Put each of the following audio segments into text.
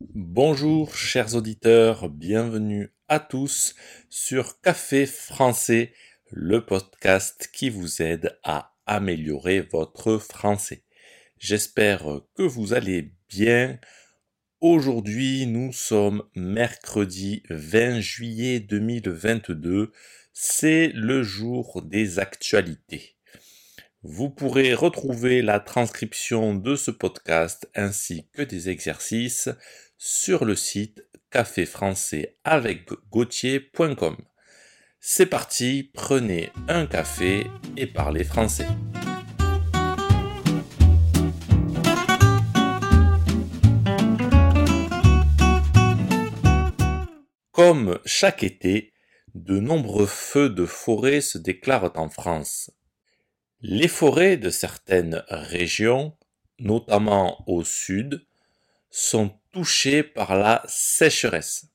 Bonjour chers auditeurs, bienvenue à tous sur Café français, le podcast qui vous aide à améliorer votre français. J'espère que vous allez bien. Aujourd'hui, nous sommes mercredi 20 juillet 2022. C'est le jour des actualités. Vous pourrez retrouver la transcription de ce podcast ainsi que des exercices sur le site café français avec C'est parti, prenez un café et parlez français. Comme chaque été, de nombreux feux de forêt se déclarent en France. Les forêts de certaines régions, notamment au sud, sont touchées par la sécheresse.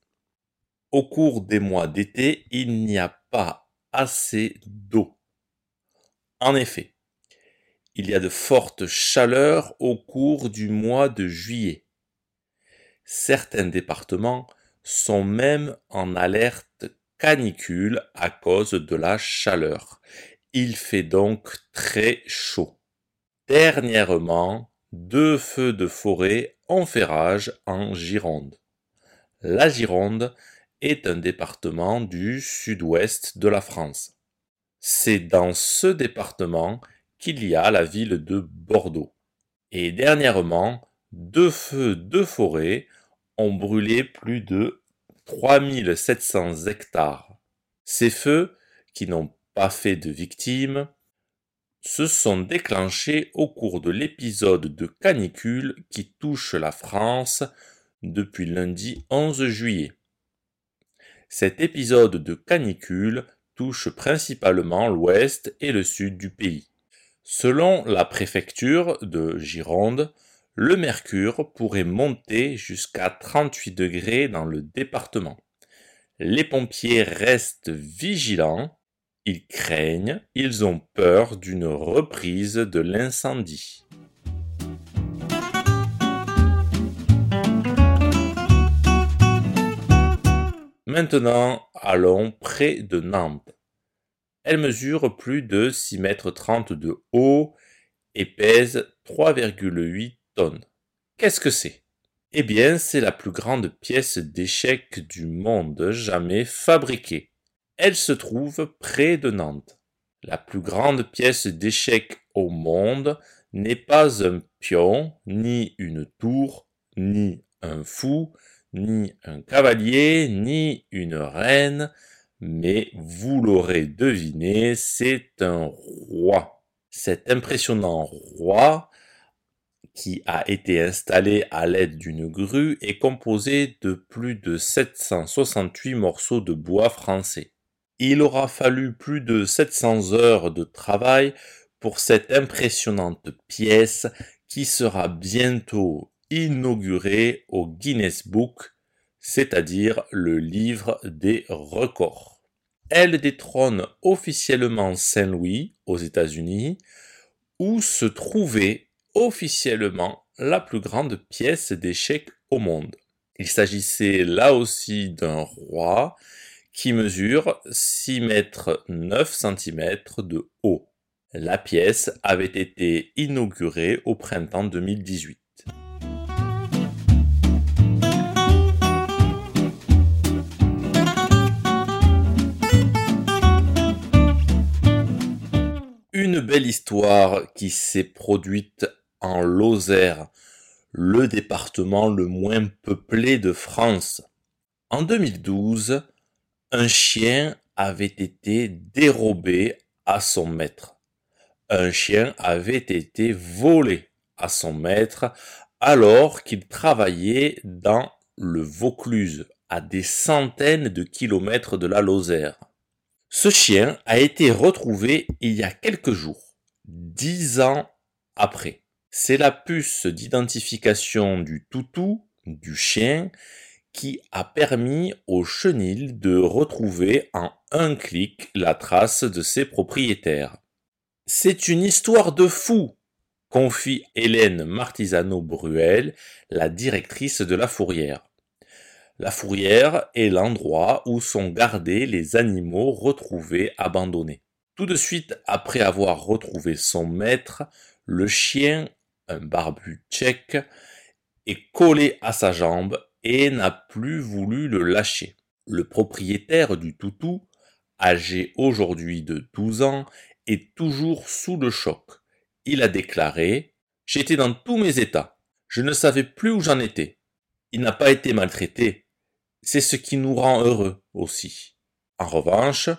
Au cours des mois d'été, il n'y a pas assez d'eau. En effet, il y a de fortes chaleurs au cours du mois de juillet. Certains départements sont même en alerte canicule à cause de la chaleur il fait donc très chaud. Dernièrement, deux feux de forêt ont fait rage en Gironde. La Gironde est un département du sud-ouest de la France. C'est dans ce département qu'il y a la ville de Bordeaux. Et dernièrement, deux feux de forêt ont brûlé plus de 3700 hectares. Ces feux, qui n'ont pas fait de victimes, se sont déclenchés au cours de l'épisode de canicule qui touche la France depuis lundi 11 juillet. Cet épisode de canicule touche principalement l'ouest et le sud du pays. Selon la préfecture de Gironde, le mercure pourrait monter jusqu'à 38 degrés dans le département. Les pompiers restent vigilants ils craignent, ils ont peur d'une reprise de l'incendie. Maintenant, allons près de Nantes. Elle mesure plus de 6 mètres 30 de haut et pèse 3,8 tonnes. Qu'est-ce que c'est? Eh bien, c'est la plus grande pièce d'échec du monde jamais fabriquée. Elle se trouve près de Nantes. La plus grande pièce d'échec au monde n'est pas un pion, ni une tour, ni un fou, ni un cavalier, ni une reine, mais vous l'aurez deviné, c'est un roi. Cet impressionnant roi, qui a été installé à l'aide d'une grue, est composé de plus de 768 morceaux de bois français. Il aura fallu plus de 700 heures de travail pour cette impressionnante pièce qui sera bientôt inaugurée au Guinness Book, c'est-à-dire le livre des records. Elle détrône officiellement Saint-Louis aux États-Unis, où se trouvait officiellement la plus grande pièce d'échecs au monde. Il s'agissait là aussi d'un roi qui mesure 6 mètres 9 cm de haut. La pièce avait été inaugurée au printemps 2018. Une belle histoire qui s'est produite en Lozère, le département le moins peuplé de France. En 2012, un chien avait été dérobé à son maître. Un chien avait été volé à son maître alors qu'il travaillait dans le Vaucluse, à des centaines de kilomètres de la Lozère. Ce chien a été retrouvé il y a quelques jours, dix ans après. C'est la puce d'identification du toutou, du chien, qui a permis au chenil de retrouver en un clic la trace de ses propriétaires. C'est une histoire de fou, confie Hélène Martisano-Bruel, la directrice de la fourrière. La fourrière est l'endroit où sont gardés les animaux retrouvés abandonnés. Tout de suite après avoir retrouvé son maître, le chien, un barbu tchèque, est collé à sa jambe et n'a plus voulu le lâcher. Le propriétaire du toutou, âgé aujourd'hui de 12 ans, est toujours sous le choc. Il a déclaré J'étais dans tous mes états. Je ne savais plus où j'en étais. Il n'a pas été maltraité. C'est ce qui nous rend heureux aussi. En revanche,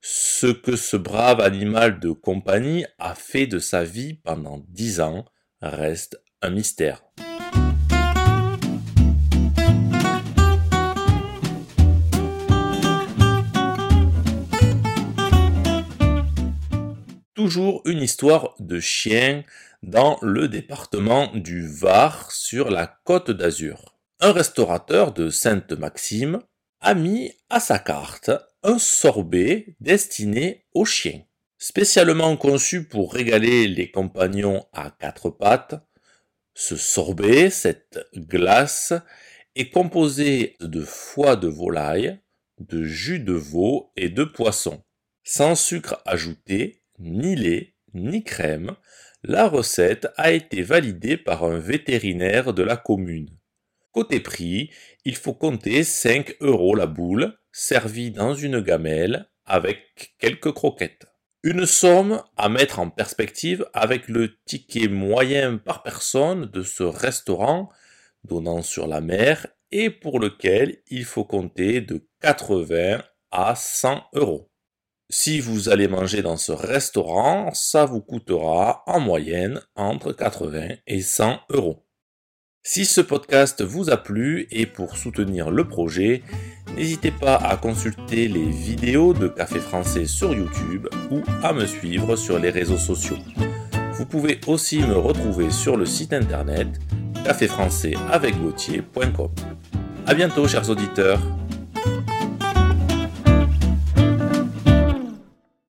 ce que ce brave animal de compagnie a fait de sa vie pendant dix ans reste un mystère. Une histoire de chien dans le département du Var sur la côte d'Azur. Un restaurateur de Sainte-Maxime a mis à sa carte un sorbet destiné aux chiens. Spécialement conçu pour régaler les compagnons à quatre pattes, ce sorbet, cette glace, est composé de foie de volaille, de jus de veau et de poisson, sans sucre ajouté, ni lait, ni crème, la recette a été validée par un vétérinaire de la commune. Côté prix, il faut compter 5 euros la boule, servie dans une gamelle avec quelques croquettes. Une somme à mettre en perspective avec le ticket moyen par personne de ce restaurant donnant sur la mer et pour lequel il faut compter de 80 à 100 euros. Si vous allez manger dans ce restaurant, ça vous coûtera en moyenne entre 80 et 100 euros. Si ce podcast vous a plu et pour soutenir le projet, n'hésitez pas à consulter les vidéos de Café Français sur YouTube ou à me suivre sur les réseaux sociaux. Vous pouvez aussi me retrouver sur le site internet caféfrançais avec A bientôt chers auditeurs